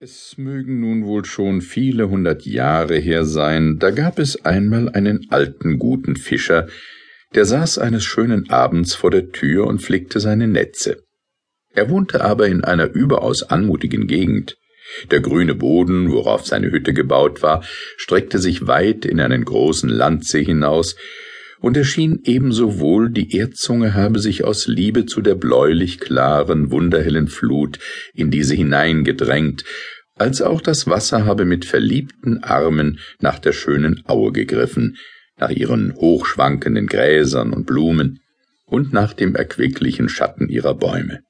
Es mögen nun wohl schon viele hundert Jahre her sein, da gab es einmal einen alten guten Fischer, der saß eines schönen Abends vor der Tür und flickte seine Netze. Er wohnte aber in einer überaus anmutigen Gegend. Der grüne Boden, worauf seine Hütte gebaut war, streckte sich weit in einen großen Landsee hinaus, und er schien ebenso wohl, die Erdzunge habe sich aus Liebe zu der bläulich klaren, wunderhellen Flut in diese hineingedrängt, als auch das Wasser habe mit verliebten Armen nach der schönen Aue gegriffen, nach ihren hochschwankenden Gräsern und Blumen und nach dem erquicklichen Schatten ihrer Bäume.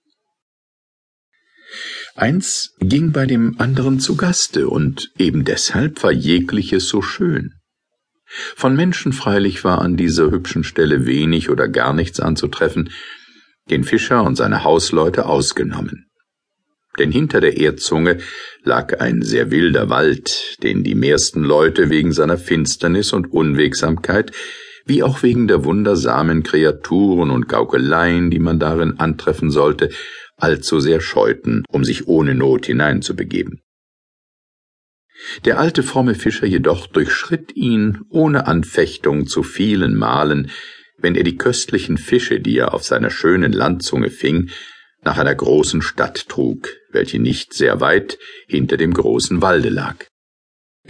Eins ging bei dem anderen zu Gaste, und eben deshalb war jegliches so schön. Von Menschen freilich war an dieser hübschen Stelle wenig oder gar nichts anzutreffen, den Fischer und seine Hausleute ausgenommen denn hinter der Erdzunge lag ein sehr wilder Wald, den die meisten Leute wegen seiner Finsternis und Unwegsamkeit, wie auch wegen der wundersamen Kreaturen und Gaukeleien, die man darin antreffen sollte, allzu sehr scheuten, um sich ohne Not hineinzubegeben. Der alte fromme Fischer jedoch durchschritt ihn ohne Anfechtung zu vielen Malen, wenn er die köstlichen Fische, die er auf seiner schönen Landzunge fing, nach einer großen Stadt trug, welche nicht sehr weit hinter dem großen Walde lag.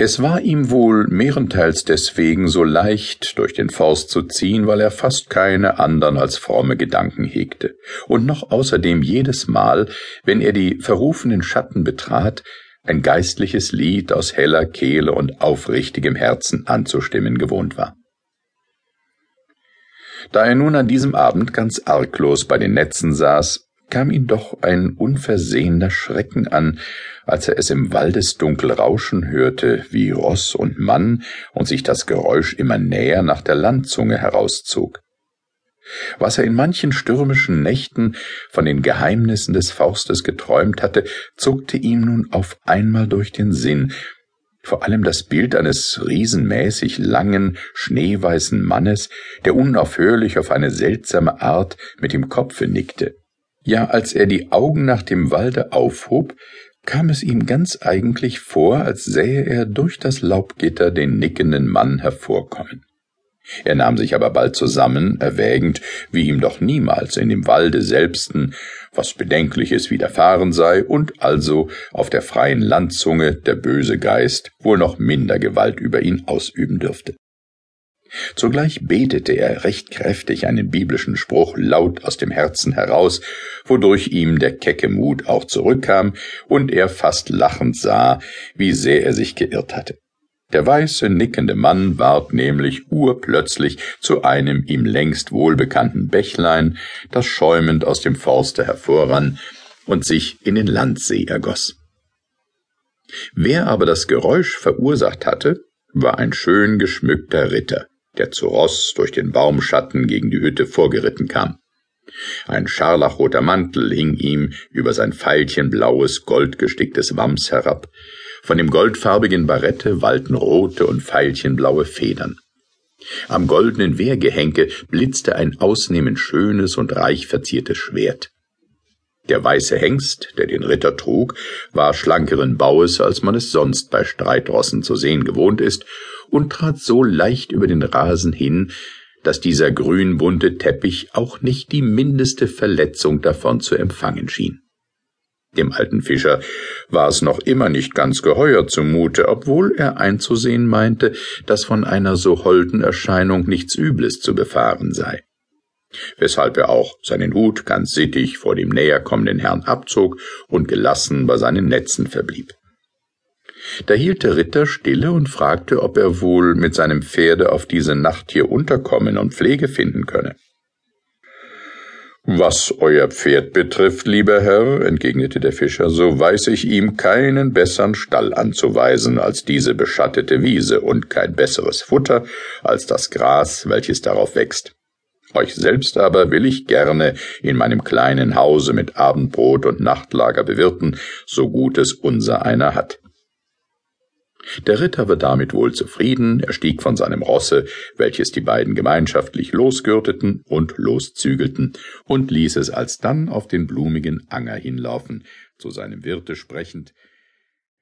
Es war ihm wohl mehrenteils deswegen so leicht, durch den Forst zu ziehen, weil er fast keine andern als fromme Gedanken hegte, und noch außerdem jedes Mal, wenn er die verrufenen Schatten betrat, ein geistliches Lied aus heller Kehle und aufrichtigem Herzen anzustimmen gewohnt war. Da er nun an diesem Abend ganz arglos bei den Netzen saß, kam ihn doch ein unversehener Schrecken an, als er es im Waldesdunkel rauschen hörte, wie Ross und Mann und sich das Geräusch immer näher nach der Landzunge herauszog. Was er in manchen stürmischen Nächten von den Geheimnissen des Forstes geträumt hatte, zuckte ihm nun auf einmal durch den Sinn, vor allem das Bild eines riesenmäßig langen, schneeweißen Mannes, der unaufhörlich auf eine seltsame Art mit dem Kopfe nickte. Ja, als er die Augen nach dem Walde aufhob, kam es ihm ganz eigentlich vor, als sähe er durch das Laubgitter den nickenden Mann hervorkommen. Er nahm sich aber bald zusammen, erwägend, wie ihm doch niemals in dem Walde selbsten was Bedenkliches widerfahren sei und also auf der freien Landzunge der böse Geist wohl noch minder Gewalt über ihn ausüben dürfte. Zugleich betete er recht kräftig einen biblischen Spruch laut aus dem Herzen heraus, wodurch ihm der kecke Mut auch zurückkam und er fast lachend sah, wie sehr er sich geirrt hatte. Der weiße, nickende Mann ward nämlich urplötzlich zu einem ihm längst wohlbekannten Bächlein, das schäumend aus dem Forste hervorrann und sich in den Landsee ergoss. Wer aber das Geräusch verursacht hatte, war ein schön geschmückter Ritter der zu Ross durch den Baumschatten gegen die Hütte vorgeritten kam. Ein scharlachroter Mantel hing ihm über sein veilchenblaues, goldgesticktes Wams herab. Von dem goldfarbigen Barette wallten rote und veilchenblaue Federn. Am goldenen Wehrgehenke blitzte ein ausnehmend schönes und reich verziertes Schwert. Der weiße Hengst, der den Ritter trug, war schlankeren Baues, als man es sonst bei Streitrossen zu sehen gewohnt ist, und trat so leicht über den Rasen hin, dass dieser grünbunte Teppich auch nicht die mindeste Verletzung davon zu empfangen schien. Dem alten Fischer war es noch immer nicht ganz geheuer zumute, obwohl er einzusehen meinte, dass von einer so holden Erscheinung nichts Übles zu befahren sei weshalb er auch seinen Hut ganz sittig vor dem näher kommenden Herrn abzog und gelassen bei seinen Netzen verblieb. Da hielt der Ritter stille und fragte, ob er wohl mit seinem Pferde auf diese Nacht hier unterkommen und Pflege finden könne. Was euer Pferd betrifft, lieber Herr, entgegnete der Fischer, so weiß ich ihm keinen bessern Stall anzuweisen als diese beschattete Wiese und kein besseres Futter als das Gras, welches darauf wächst. Euch selbst aber will ich gerne in meinem kleinen Hause mit Abendbrot und Nachtlager bewirten, so gut es unser einer hat. Der Ritter war damit wohl zufrieden, er stieg von seinem Rosse, welches die beiden gemeinschaftlich losgürteten und loszügelten, und ließ es alsdann auf den blumigen Anger hinlaufen, zu seinem Wirte sprechend,